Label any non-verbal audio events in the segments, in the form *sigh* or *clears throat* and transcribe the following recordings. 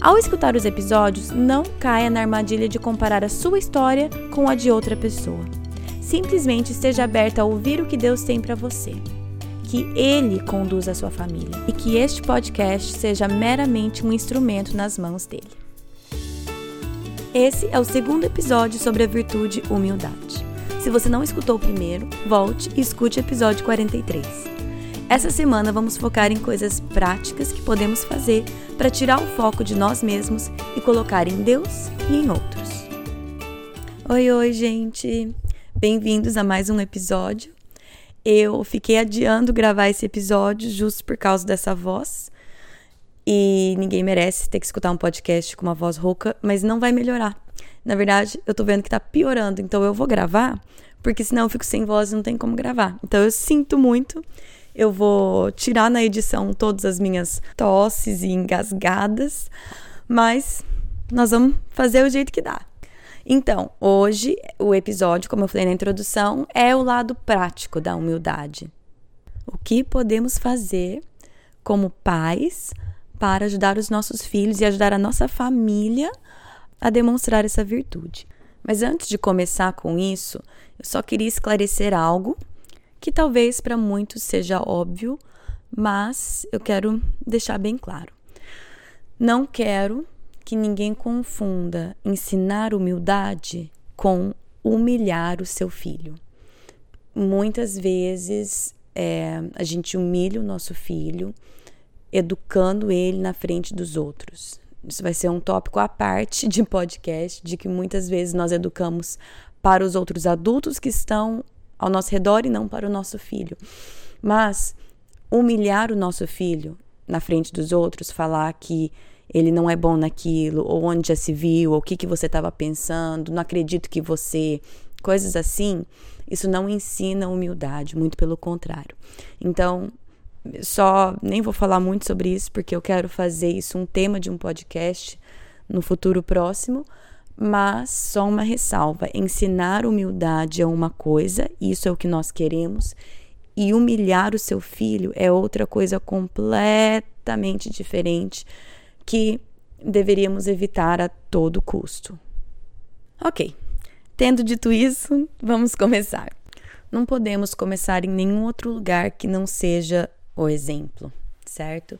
Ao escutar os episódios, não caia na armadilha de comparar a sua história com a de outra pessoa. Simplesmente esteja aberta a ouvir o que Deus tem para você. Que Ele conduza a sua família e que este podcast seja meramente um instrumento nas mãos dele. Esse é o segundo episódio sobre a virtude humildade. Se você não escutou o primeiro, volte e escute o episódio 43. Essa semana vamos focar em coisas práticas que podemos fazer para tirar o foco de nós mesmos e colocar em Deus e em outros. Oi, oi, gente! Bem-vindos a mais um episódio. Eu fiquei adiando gravar esse episódio justo por causa dessa voz. E ninguém merece ter que escutar um podcast com uma voz rouca, mas não vai melhorar. Na verdade, eu tô vendo que tá piorando, então eu vou gravar, porque senão eu fico sem voz e não tem como gravar. Então eu sinto muito eu vou tirar na edição todas as minhas tosses e engasgadas, mas nós vamos fazer o jeito que dá. Então, hoje o episódio, como eu falei na introdução, é o lado prático da humildade. O que podemos fazer como pais para ajudar os nossos filhos e ajudar a nossa família a demonstrar essa virtude. Mas antes de começar com isso, eu só queria esclarecer algo que talvez para muitos seja óbvio, mas eu quero deixar bem claro. Não quero que ninguém confunda ensinar humildade com humilhar o seu filho. Muitas vezes é, a gente humilha o nosso filho, educando ele na frente dos outros. Isso vai ser um tópico à parte de podcast, de que muitas vezes nós educamos para os outros adultos que estão ao nosso redor e não para o nosso filho. Mas humilhar o nosso filho na frente dos outros, falar que ele não é bom naquilo, ou onde já se viu, ou o que, que você estava pensando, não acredito que você. coisas assim, isso não ensina humildade, muito pelo contrário. Então, só nem vou falar muito sobre isso, porque eu quero fazer isso um tema de um podcast no futuro próximo, mas só uma ressalva: ensinar humildade é uma coisa, isso é o que nós queremos, e humilhar o seu filho é outra coisa completamente diferente que deveríamos evitar a todo custo. Ok, tendo dito isso, vamos começar. Não podemos começar em nenhum outro lugar que não seja o exemplo, certo?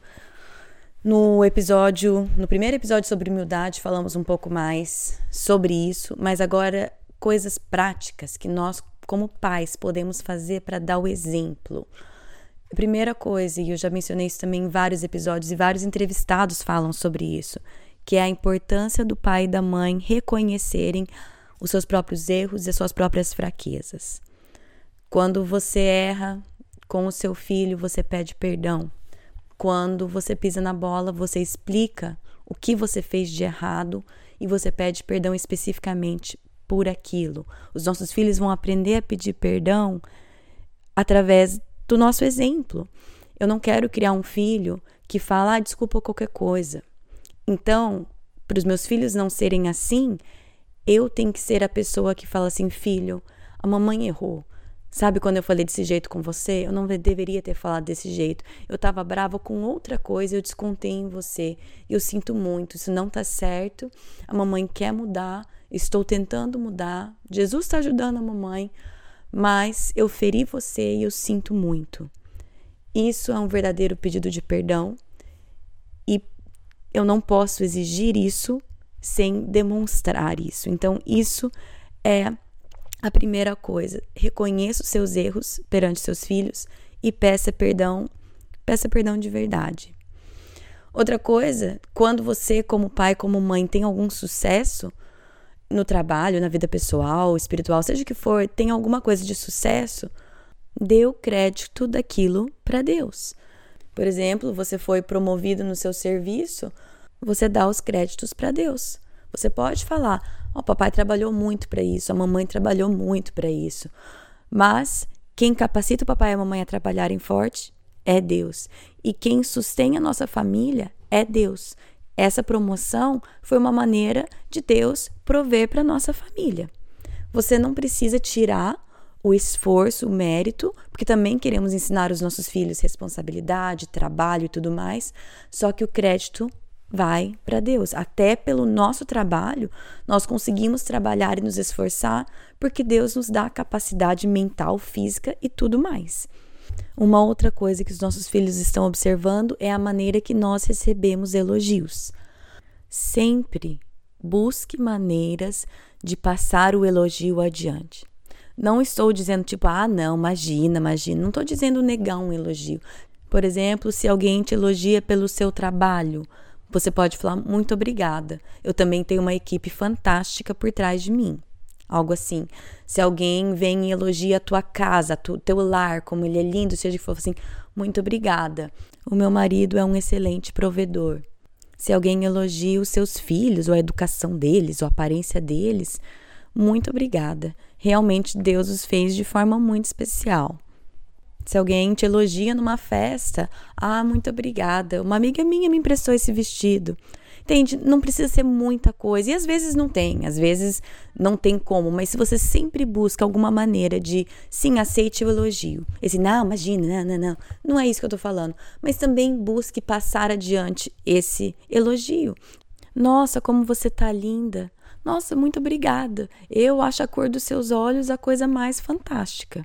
No episódio, no primeiro episódio sobre humildade, falamos um pouco mais sobre isso, mas agora coisas práticas que nós, como pais, podemos fazer para dar o exemplo. A primeira coisa, e eu já mencionei isso também em vários episódios e vários entrevistados falam sobre isso, que é a importância do pai e da mãe reconhecerem os seus próprios erros e as suas próprias fraquezas. Quando você erra com o seu filho, você pede perdão. Quando você pisa na bola, você explica o que você fez de errado e você pede perdão especificamente por aquilo. Os nossos filhos vão aprender a pedir perdão através do nosso exemplo. Eu não quero criar um filho que fala, ah, desculpa qualquer coisa. Então, para os meus filhos não serem assim, eu tenho que ser a pessoa que fala assim, filho, a mamãe errou. Sabe quando eu falei desse jeito com você? Eu não deveria ter falado desse jeito. Eu estava brava com outra coisa, eu descontei em você. Eu sinto muito, isso não tá certo. A mamãe quer mudar, estou tentando mudar. Jesus está ajudando a mamãe, mas eu feri você e eu sinto muito. Isso é um verdadeiro pedido de perdão e eu não posso exigir isso sem demonstrar isso. Então, isso é a primeira coisa, reconheça os seus erros perante seus filhos e peça perdão, peça perdão de verdade. Outra coisa, quando você, como pai, como mãe, tem algum sucesso no trabalho, na vida pessoal, espiritual, seja o que for, tem alguma coisa de sucesso, dê o crédito daquilo para Deus. Por exemplo, você foi promovido no seu serviço, você dá os créditos para Deus. Você pode falar: O papai trabalhou muito para isso, a mamãe trabalhou muito para isso. Mas quem capacita o papai e a mamãe a trabalharem forte é Deus. E quem sustém a nossa família é Deus. Essa promoção foi uma maneira de Deus prover para nossa família. Você não precisa tirar o esforço, o mérito, porque também queremos ensinar os nossos filhos responsabilidade, trabalho e tudo mais, só que o crédito vai para Deus. Até pelo nosso trabalho, nós conseguimos trabalhar e nos esforçar, porque Deus nos dá capacidade mental, física e tudo mais. Uma outra coisa que os nossos filhos estão observando é a maneira que nós recebemos elogios. Sempre busque maneiras de passar o elogio adiante. Não estou dizendo tipo, ah, não, imagina, imagina. Não estou dizendo negar um elogio. Por exemplo, se alguém te elogia pelo seu trabalho, você pode falar muito obrigada. Eu também tenho uma equipe fantástica por trás de mim. Algo assim. Se alguém vem e elogia a tua casa, o teu lar, como ele é lindo, seja que for assim, muito obrigada. O meu marido é um excelente provedor. Se alguém elogia os seus filhos, ou a educação deles, ou a aparência deles, muito obrigada. Realmente Deus os fez de forma muito especial. Se alguém te elogia numa festa, ah, muito obrigada. Uma amiga minha me emprestou esse vestido. Entende? Não precisa ser muita coisa. E às vezes não tem, às vezes não tem como. Mas se você sempre busca alguma maneira de, sim, aceite o elogio. Esse, não, imagina, não, não, não. Não é isso que eu tô falando. Mas também busque passar adiante esse elogio. Nossa, como você tá linda. Nossa, muito obrigada. Eu acho a cor dos seus olhos a coisa mais fantástica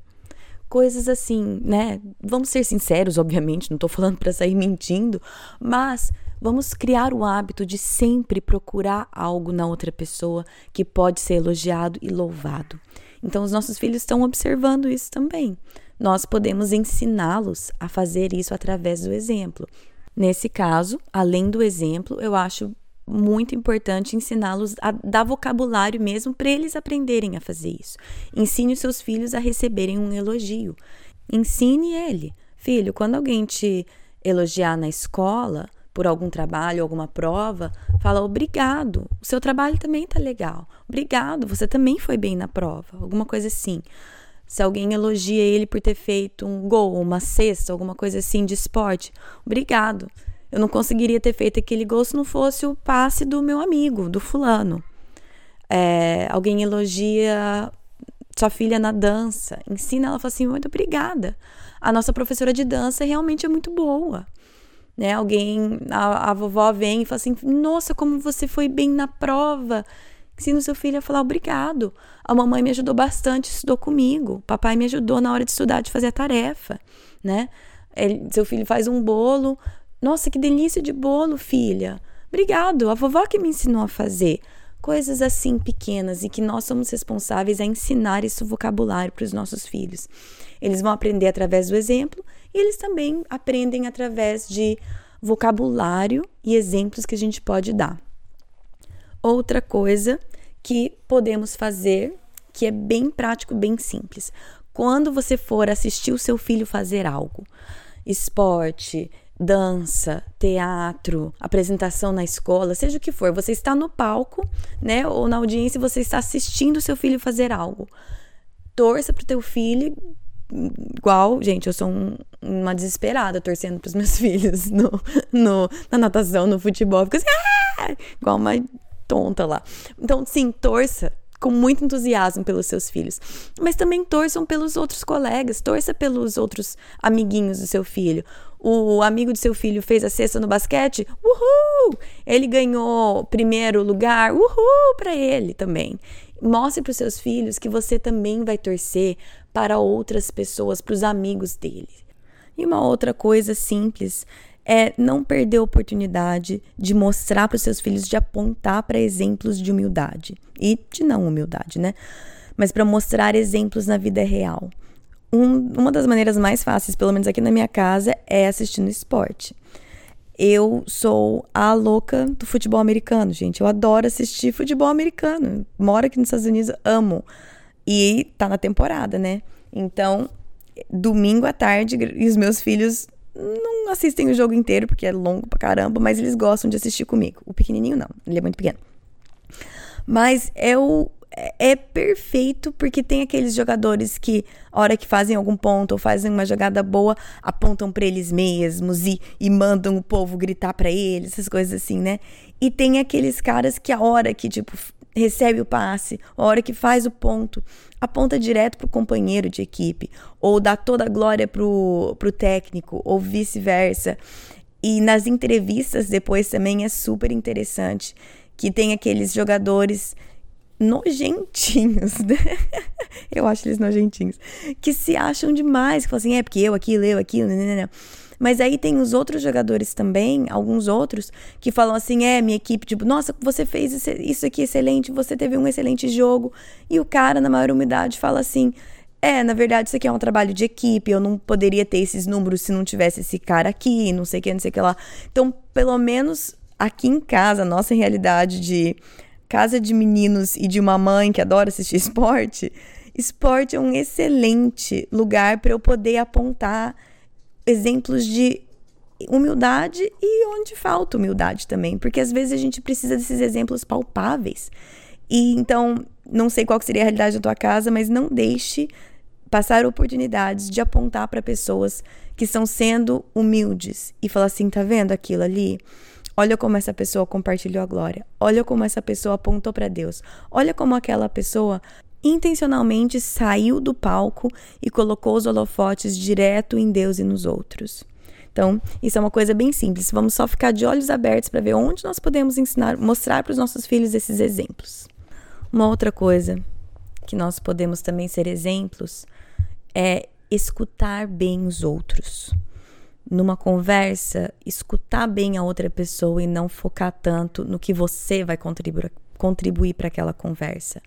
coisas assim, né? Vamos ser sinceros, obviamente, não tô falando para sair mentindo, mas Vamos criar o hábito de sempre procurar algo na outra pessoa que pode ser elogiado e louvado. Então, os nossos filhos estão observando isso também. Nós podemos ensiná-los a fazer isso através do exemplo. Nesse caso, além do exemplo, eu acho muito importante ensiná-los a dar vocabulário mesmo para eles aprenderem a fazer isso. Ensine os seus filhos a receberem um elogio. Ensine ele. Filho, quando alguém te elogiar na escola, por algum trabalho, alguma prova, fala obrigado. O seu trabalho também tá legal. Obrigado, você também foi bem na prova. Alguma coisa assim. Se alguém elogia ele por ter feito um gol, uma cesta, alguma coisa assim de esporte, obrigado. Eu não conseguiria ter feito aquele gol se não fosse o passe do meu amigo, do fulano. É, alguém elogia sua filha na dança, ensina ela, fala assim, muito obrigada. A nossa professora de dança realmente é muito boa né? Alguém, a, a vovó vem e fala assim: Nossa, como você foi bem na prova. Ensina o seu filho a falar obrigado. A mamãe me ajudou bastante, estudou comigo. Papai me ajudou na hora de estudar, de fazer a tarefa, né? Ele, seu filho faz um bolo. Nossa, que delícia de bolo, filha. Obrigado, a vovó que me ensinou a fazer. Coisas assim pequenas e que nós somos responsáveis a ensinar esse vocabulário para os nossos filhos. Eles vão aprender através do exemplo e eles também aprendem através de vocabulário e exemplos que a gente pode dar. Outra coisa que podemos fazer, que é bem prático, bem simples. Quando você for assistir o seu filho fazer algo, esporte, dança, teatro, apresentação na escola, seja o que for, você está no palco, né, ou na audiência, você está assistindo seu filho fazer algo. Torça para o teu filho igual, gente, eu sou um, uma desesperada torcendo pros meus *laughs* filhos no, no, na natação, no futebol. Fico assim, ah! igual uma tonta lá. Então, sim, torça com muito entusiasmo pelos seus filhos. Mas também torçam pelos outros colegas, torça pelos outros amiguinhos do seu filho. O amigo do seu filho fez a cesta no basquete, uhul! Ele ganhou primeiro lugar, uhul para ele também. Mostre para os seus filhos que você também vai torcer para outras pessoas, para os amigos dele. E uma outra coisa simples é não perder a oportunidade de mostrar para os seus filhos, de apontar para exemplos de humildade e de não humildade, né? Mas para mostrar exemplos na vida real. Um, uma das maneiras mais fáceis, pelo menos aqui na minha casa, é assistindo esporte. Eu sou a louca do futebol americano, gente. Eu adoro assistir futebol americano. Moro aqui nos Estados Unidos, amo. E tá na temporada, né? Então, domingo à tarde, e os meus filhos não assistem o jogo inteiro, porque é longo pra caramba, mas eles gostam de assistir comigo. O pequenininho não, ele é muito pequeno. Mas é o é perfeito porque tem aqueles jogadores que, hora que fazem algum ponto ou fazem uma jogada boa, apontam para eles mesmos e, e mandam o povo gritar para eles, essas coisas assim, né? E tem aqueles caras que, a hora que, tipo, recebe o passe, a hora que faz o ponto, aponta direto pro companheiro de equipe, ou dá toda a glória pro, pro técnico, ou vice-versa. E nas entrevistas depois também é super interessante que tem aqueles jogadores nojentinhos, né? *laughs* eu acho eles nojentinhos, que se acham demais, que falam assim, é porque eu aquilo, eu aquilo, né, né, né. Mas aí tem os outros jogadores também, alguns outros, que falam assim: é, minha equipe, tipo, nossa, você fez isso aqui excelente, você teve um excelente jogo. E o cara, na maior umidade, fala assim: é, na verdade, isso aqui é um trabalho de equipe, eu não poderia ter esses números se não tivesse esse cara aqui, não sei o que, não sei o que lá. Então, pelo menos aqui em casa, nossa realidade de casa de meninos e de uma mãe que adora assistir *laughs* esporte, esporte é um excelente lugar para eu poder apontar exemplos de humildade e onde falta humildade também, porque às vezes a gente precisa desses exemplos palpáveis. E então, não sei qual seria a realidade da tua casa, mas não deixe passar oportunidades de apontar para pessoas que estão sendo humildes e falar assim, tá vendo aquilo ali? Olha como essa pessoa compartilhou a glória. Olha como essa pessoa apontou para Deus. Olha como aquela pessoa intencionalmente saiu do palco e colocou os holofotes direto em Deus e nos outros. Então, isso é uma coisa bem simples. Vamos só ficar de olhos abertos para ver onde nós podemos ensinar, mostrar para os nossos filhos esses exemplos. Uma outra coisa que nós podemos também ser exemplos é escutar bem os outros. Numa conversa, escutar bem a outra pessoa e não focar tanto no que você vai contribuir, contribuir para aquela conversa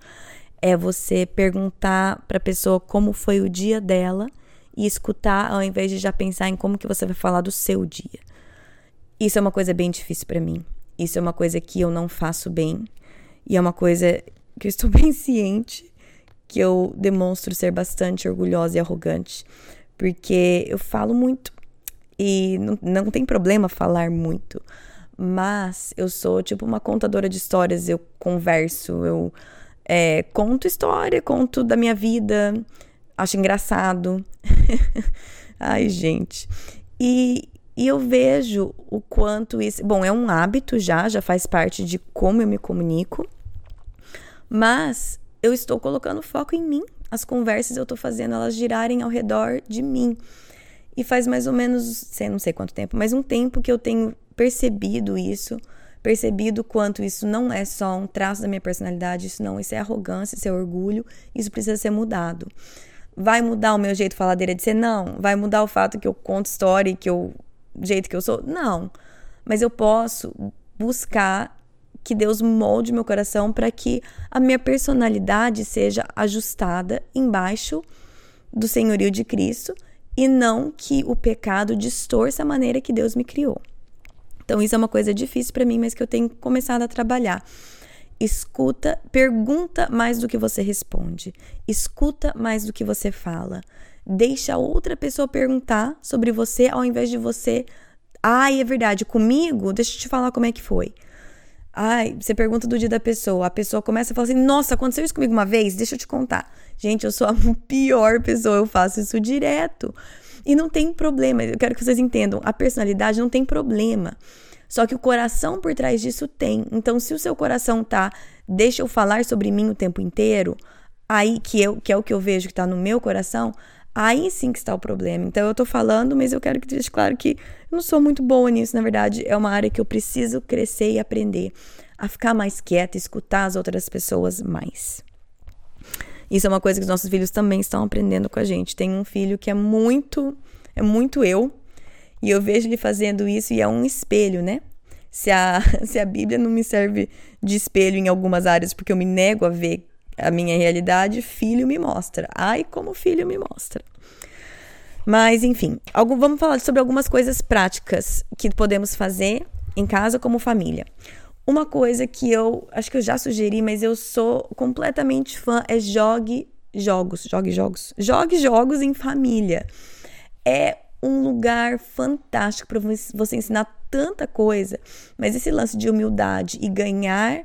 é você perguntar para a pessoa como foi o dia dela e escutar ao invés de já pensar em como que você vai falar do seu dia. Isso é uma coisa bem difícil para mim. Isso é uma coisa que eu não faço bem e é uma coisa que eu estou *laughs* bem ciente que eu demonstro ser bastante orgulhosa e arrogante, porque eu falo muito e não, não tem problema falar muito, mas eu sou tipo uma contadora de histórias, eu converso, eu é, conto história, conto da minha vida, acho engraçado. *laughs* Ai, gente. E, e eu vejo o quanto isso. Bom, é um hábito já, já faz parte de como eu me comunico, mas eu estou colocando foco em mim. As conversas eu estou fazendo elas girarem ao redor de mim. E faz mais ou menos, sei, não sei quanto tempo, mas um tempo que eu tenho percebido isso percebido quanto isso não é só um traço da minha personalidade, isso não, isso é arrogância, isso é orgulho, isso precisa ser mudado. Vai mudar o meu jeito faladeira de ser? Não. Vai mudar o fato que eu conto história e que eu, jeito que eu sou? Não. Mas eu posso buscar que Deus molde meu coração para que a minha personalidade seja ajustada embaixo do senhorio de Cristo e não que o pecado distorça a maneira que Deus me criou. Então, isso é uma coisa difícil para mim, mas que eu tenho começado a trabalhar. Escuta, pergunta mais do que você responde. Escuta mais do que você fala. Deixa outra pessoa perguntar sobre você ao invés de você. Ai, é verdade, comigo? Deixa eu te falar como é que foi. Ai, você pergunta do dia da pessoa, a pessoa começa a falar assim: Nossa, aconteceu isso comigo uma vez? Deixa eu te contar. Gente, eu sou a *laughs* pior pessoa, eu faço isso direto. E não tem problema, eu quero que vocês entendam, a personalidade não tem problema. Só que o coração por trás disso tem. Então, se o seu coração tá, deixa eu falar sobre mim o tempo inteiro, aí que, eu, que é o que eu vejo que tá no meu coração, aí sim que está o problema. Então, eu tô falando, mas eu quero que deixe claro que eu não sou muito boa nisso, na verdade, é uma área que eu preciso crescer e aprender a ficar mais quieta, escutar as outras pessoas mais. Isso é uma coisa que os nossos filhos também estão aprendendo com a gente. Tem um filho que é muito, é muito eu, e eu vejo ele fazendo isso e é um espelho, né? Se a, *laughs* se a Bíblia não me serve de espelho em algumas áreas porque eu me nego a ver a minha realidade, filho me mostra. Ai, como filho me mostra. Mas, enfim, algum, vamos falar sobre algumas coisas práticas que podemos fazer em casa como família. Uma coisa que eu acho que eu já sugeri, mas eu sou completamente fã é jogue jogos, jogue jogos, jogue jogos em família. É um lugar fantástico para você ensinar tanta coisa, mas esse lance de humildade e ganhar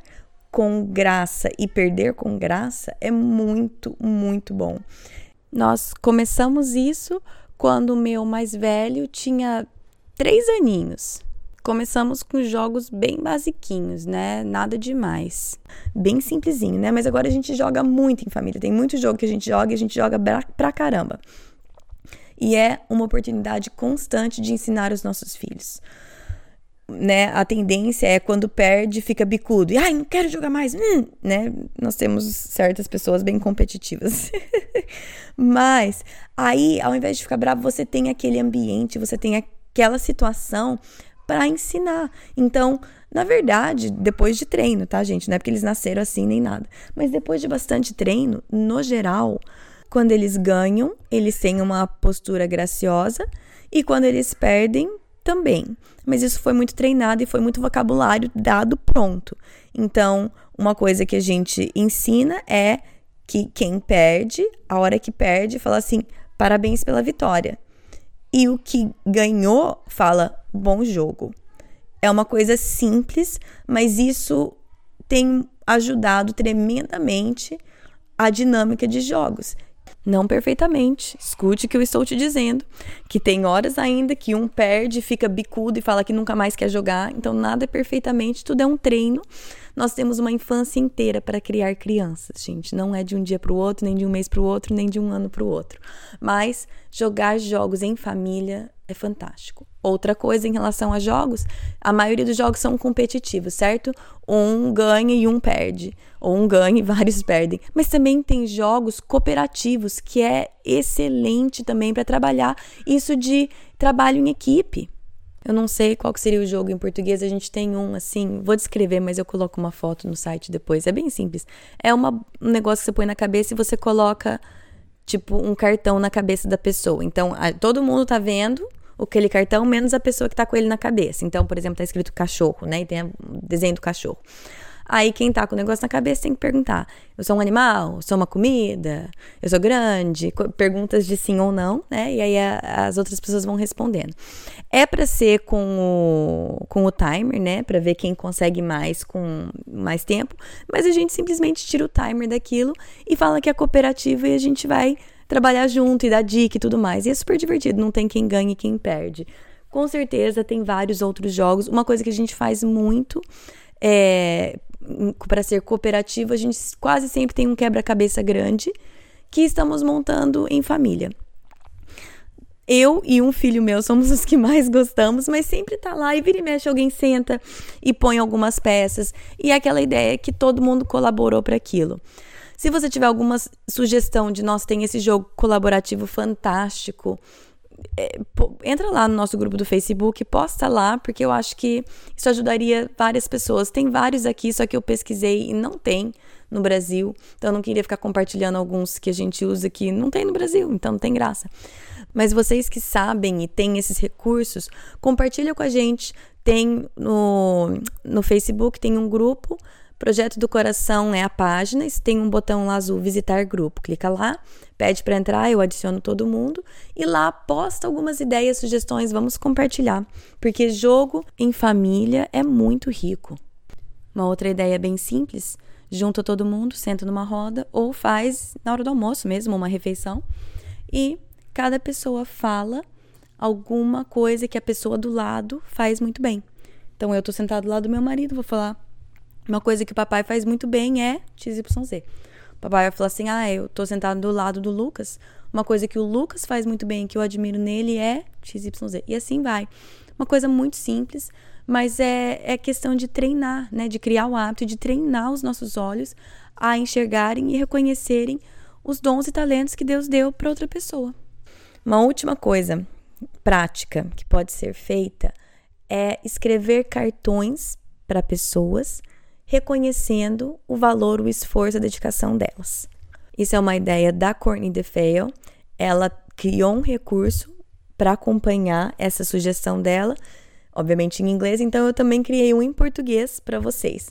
com graça e perder com graça é muito, muito bom. Nós começamos isso quando o meu mais velho tinha três aninhos. Começamos com jogos bem basiquinhos, né? Nada demais. Bem simplesinho, né? Mas agora a gente joga muito em família. Tem muito jogo que a gente joga e a gente joga pra, caramba. E é uma oportunidade constante de ensinar os nossos filhos. Né, a tendência é quando perde, fica bicudo. E, ai, não quero jogar mais. Hum, né? Nós temos certas pessoas bem competitivas. *laughs* Mas aí, ao invés de ficar bravo, você tem aquele ambiente, você tem aquela situação para ensinar. Então, na verdade, depois de treino, tá, gente? Não é porque eles nasceram assim nem nada. Mas depois de bastante treino, no geral, quando eles ganham, eles têm uma postura graciosa. E quando eles perdem, também. Mas isso foi muito treinado e foi muito vocabulário dado pronto. Então, uma coisa que a gente ensina é que quem perde, a hora que perde, fala assim: parabéns pela vitória. E o que ganhou fala bom jogo. É uma coisa simples, mas isso tem ajudado tremendamente a dinâmica de jogos. Não perfeitamente. Escute o que eu estou te dizendo. Que tem horas ainda que um perde, fica bicudo e fala que nunca mais quer jogar. Então, nada é perfeitamente, tudo é um treino. Nós temos uma infância inteira para criar crianças, gente. Não é de um dia para o outro, nem de um mês para o outro, nem de um ano para o outro. Mas jogar jogos em família é fantástico. Outra coisa em relação a jogos, a maioria dos jogos são competitivos, certo? Um ganha e um perde, ou um ganha e *laughs* vários perdem. Mas também tem jogos cooperativos que é excelente também para trabalhar isso de trabalho em equipe. Eu não sei qual seria o jogo em português, a gente tem um assim, vou descrever, mas eu coloco uma foto no site depois. É bem simples. É uma, um negócio que você põe na cabeça e você coloca tipo um cartão na cabeça da pessoa. Então, a, todo mundo tá vendo aquele cartão, menos a pessoa que tá com ele na cabeça. Então, por exemplo, tá escrito cachorro, né? E tem o desenho do cachorro. Aí quem tá com o negócio na cabeça tem que perguntar: eu sou um animal? Sou uma comida? Eu sou grande? Perguntas de sim ou não, né? E aí a, as outras pessoas vão respondendo. É para ser com o, com o timer, né? Para ver quem consegue mais com mais tempo, mas a gente simplesmente tira o timer daquilo e fala que é cooperativa e a gente vai trabalhar junto e dar dica e tudo mais. E é super divertido, não tem quem ganha e quem perde. Com certeza tem vários outros jogos. Uma coisa que a gente faz muito é, para ser cooperativo, a gente quase sempre tem um quebra-cabeça grande que estamos montando em família. Eu e um filho meu somos os que mais gostamos, mas sempre tá lá e vira e mexe, alguém senta e põe algumas peças. E é aquela ideia que todo mundo colaborou para aquilo. Se você tiver alguma sugestão de nós tem esse jogo colaborativo fantástico, é, entra lá no nosso grupo do Facebook, posta lá, porque eu acho que isso ajudaria várias pessoas. Tem vários aqui, só que eu pesquisei e não tem no Brasil. Então eu não queria ficar compartilhando alguns que a gente usa que não tem no Brasil, então não tem graça. Mas vocês que sabem e têm esses recursos, compartilha com a gente. Tem no, no Facebook, tem um grupo Projeto do Coração é a página, tem um botão lá azul visitar grupo. Clica lá, pede para entrar, eu adiciono todo mundo e lá posta algumas ideias, sugestões, vamos compartilhar, porque jogo em família é muito rico. Uma outra ideia bem simples, junta todo mundo, senta numa roda ou faz na hora do almoço mesmo, uma refeição, e cada pessoa fala alguma coisa que a pessoa do lado faz muito bem. Então eu tô sentado do lado do meu marido, vou falar uma coisa que o papai faz muito bem é XYZ. O papai vai falar assim: ah, eu tô sentado do lado do Lucas. Uma coisa que o Lucas faz muito bem, que eu admiro nele, é XYZ. E assim vai. Uma coisa muito simples, mas é, é questão de treinar, né? De criar o hábito, de treinar os nossos olhos a enxergarem e reconhecerem os dons e talentos que Deus deu para outra pessoa. Uma última coisa prática que pode ser feita é escrever cartões para pessoas reconhecendo o valor, o esforço, a dedicação delas. Isso é uma ideia da Courtney DeFeo. Ela criou um recurso para acompanhar essa sugestão dela, obviamente em inglês, então eu também criei um em português para vocês.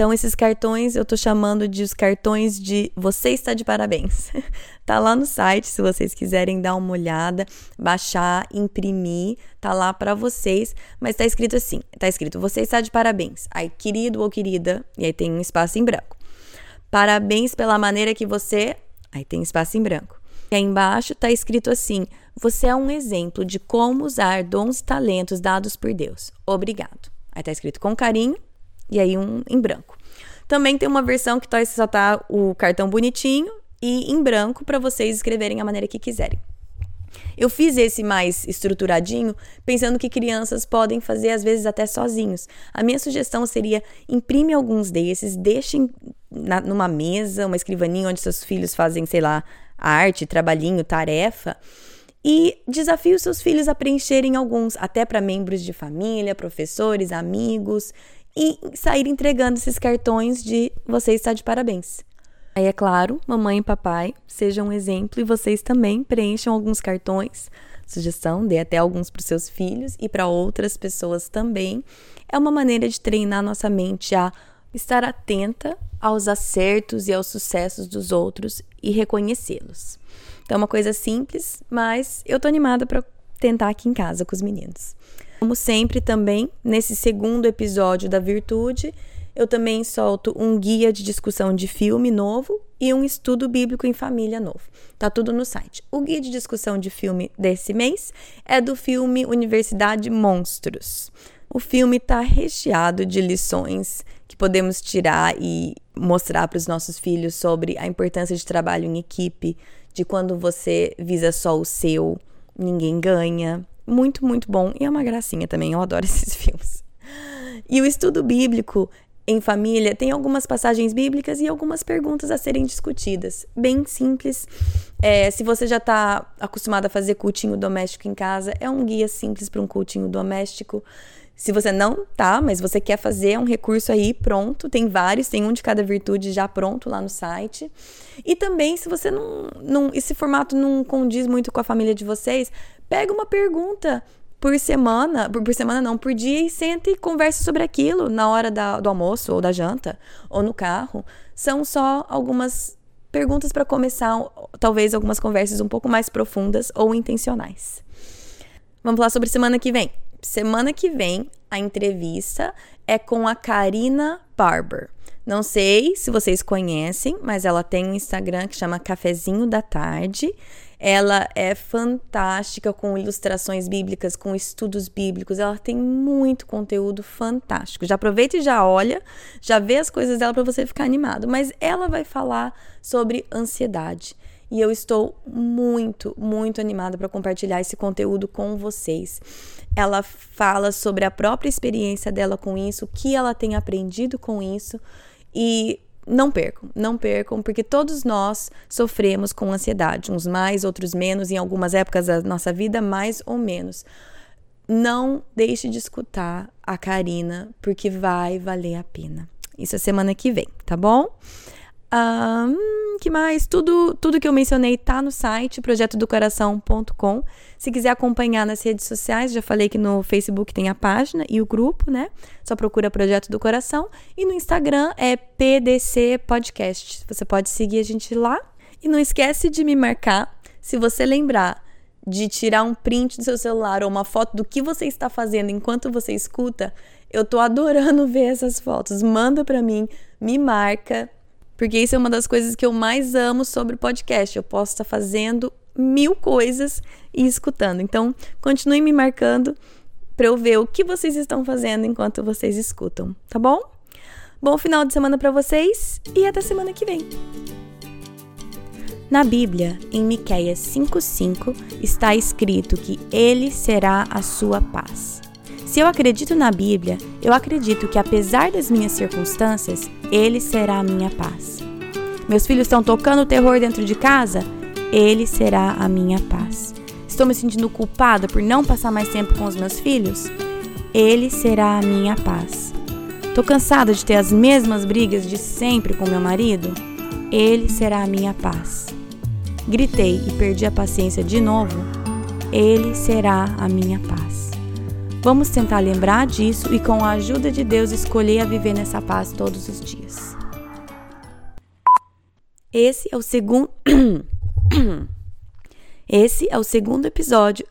Então, esses cartões eu tô chamando de os cartões de Você está de parabéns. *laughs* tá lá no site, se vocês quiserem dar uma olhada, baixar, imprimir, tá lá para vocês. Mas tá escrito assim: tá escrito Você está de parabéns. Aí, querido ou querida, e aí tem um espaço em branco. Parabéns pela maneira que você. Aí tem espaço em branco. E aí embaixo tá escrito assim: Você é um exemplo de como usar dons e talentos dados por Deus. Obrigado. Aí tá escrito com carinho e aí um em branco. Também tem uma versão que só tá o cartão bonitinho e em branco para vocês escreverem a maneira que quiserem. Eu fiz esse mais estruturadinho, pensando que crianças podem fazer às vezes até sozinhos. A minha sugestão seria imprime alguns desses, deixem na, numa mesa, uma escrivaninha onde seus filhos fazem, sei lá, arte, trabalhinho, tarefa. E desafie os seus filhos a preencherem alguns, até para membros de família, professores, amigos e sair entregando esses cartões de você está de parabéns. Aí é claro, mamãe e papai sejam um exemplo e vocês também preencham alguns cartões. Sugestão, dê até alguns para os seus filhos e para outras pessoas também. É uma maneira de treinar nossa mente a estar atenta aos acertos e aos sucessos dos outros e reconhecê-los. Então, é uma coisa simples, mas eu tô animada para tentar aqui em casa com os meninos. Como sempre, também, nesse segundo episódio da Virtude, eu também solto um guia de discussão de filme novo e um estudo bíblico em família novo. Tá tudo no site. O guia de discussão de filme desse mês é do filme Universidade Monstros. O filme está recheado de lições que podemos tirar e mostrar para os nossos filhos sobre a importância de trabalho em equipe, de quando você visa só o seu, ninguém ganha, muito, muito bom. E é uma gracinha também, eu adoro *laughs* esses filmes. E o estudo bíblico em família tem algumas passagens bíblicas e algumas perguntas a serem discutidas. Bem simples. É, se você já está acostumado a fazer cultinho doméstico em casa, é um guia simples para um cultinho doméstico. Se você não tá, mas você quer fazer, é um recurso aí pronto, tem vários, tem um de cada virtude já pronto lá no site. E também, se você não, não esse formato não condiz muito com a família de vocês, pega uma pergunta por semana, por, por, semana não, por dia e senta e conversa sobre aquilo na hora da, do almoço ou da janta ou no carro. São só algumas perguntas para começar, talvez algumas conversas um pouco mais profundas ou intencionais. Vamos falar sobre semana que vem. Semana que vem, a entrevista é com a Karina Barber. Não sei se vocês conhecem, mas ela tem um Instagram que chama Cafezinho da Tarde. Ela é fantástica com ilustrações bíblicas, com estudos bíblicos. Ela tem muito conteúdo fantástico. Já aproveita e já olha, já vê as coisas dela para você ficar animado. Mas ela vai falar sobre ansiedade e eu estou muito, muito animada para compartilhar esse conteúdo com vocês. Ela fala sobre a própria experiência dela com isso, o que ela tem aprendido com isso e não percam, não percam, porque todos nós sofremos com ansiedade, uns mais, outros menos, em algumas épocas da nossa vida, mais ou menos. Não deixe de escutar a Karina, porque vai valer a pena. Isso é semana que vem, tá bom? Um, que mais? Tudo, tudo que eu mencionei tá no site projetodocoração.com. Se quiser acompanhar nas redes sociais, já falei que no Facebook tem a página e o grupo, né? Só procura Projeto do Coração. E no Instagram é PDC Podcast. Você pode seguir a gente lá. E não esquece de me marcar se você lembrar de tirar um print do seu celular ou uma foto do que você está fazendo enquanto você escuta. Eu tô adorando *laughs* ver essas fotos. Manda para mim, me marca porque isso é uma das coisas que eu mais amo sobre o podcast. Eu posso estar fazendo mil coisas e escutando. Então, continue me marcando para eu ver o que vocês estão fazendo enquanto vocês escutam, tá bom? Bom final de semana para vocês e até semana que vem. Na Bíblia, em Miqueias 5:5, está escrito que ele será a sua paz. Se eu acredito na Bíblia, eu acredito que apesar das minhas circunstâncias, Ele será a minha paz. Meus filhos estão tocando terror dentro de casa? Ele será a minha paz. Estou me sentindo culpada por não passar mais tempo com os meus filhos? Ele será a minha paz. Estou cansada de ter as mesmas brigas de sempre com meu marido? Ele será a minha paz. Gritei e perdi a paciência de novo? Ele será a minha paz. Vamos tentar lembrar disso e, com a ajuda de Deus, escolher a viver nessa paz todos os dias. Esse é o segundo. *clears throat* Esse é o segundo episódio.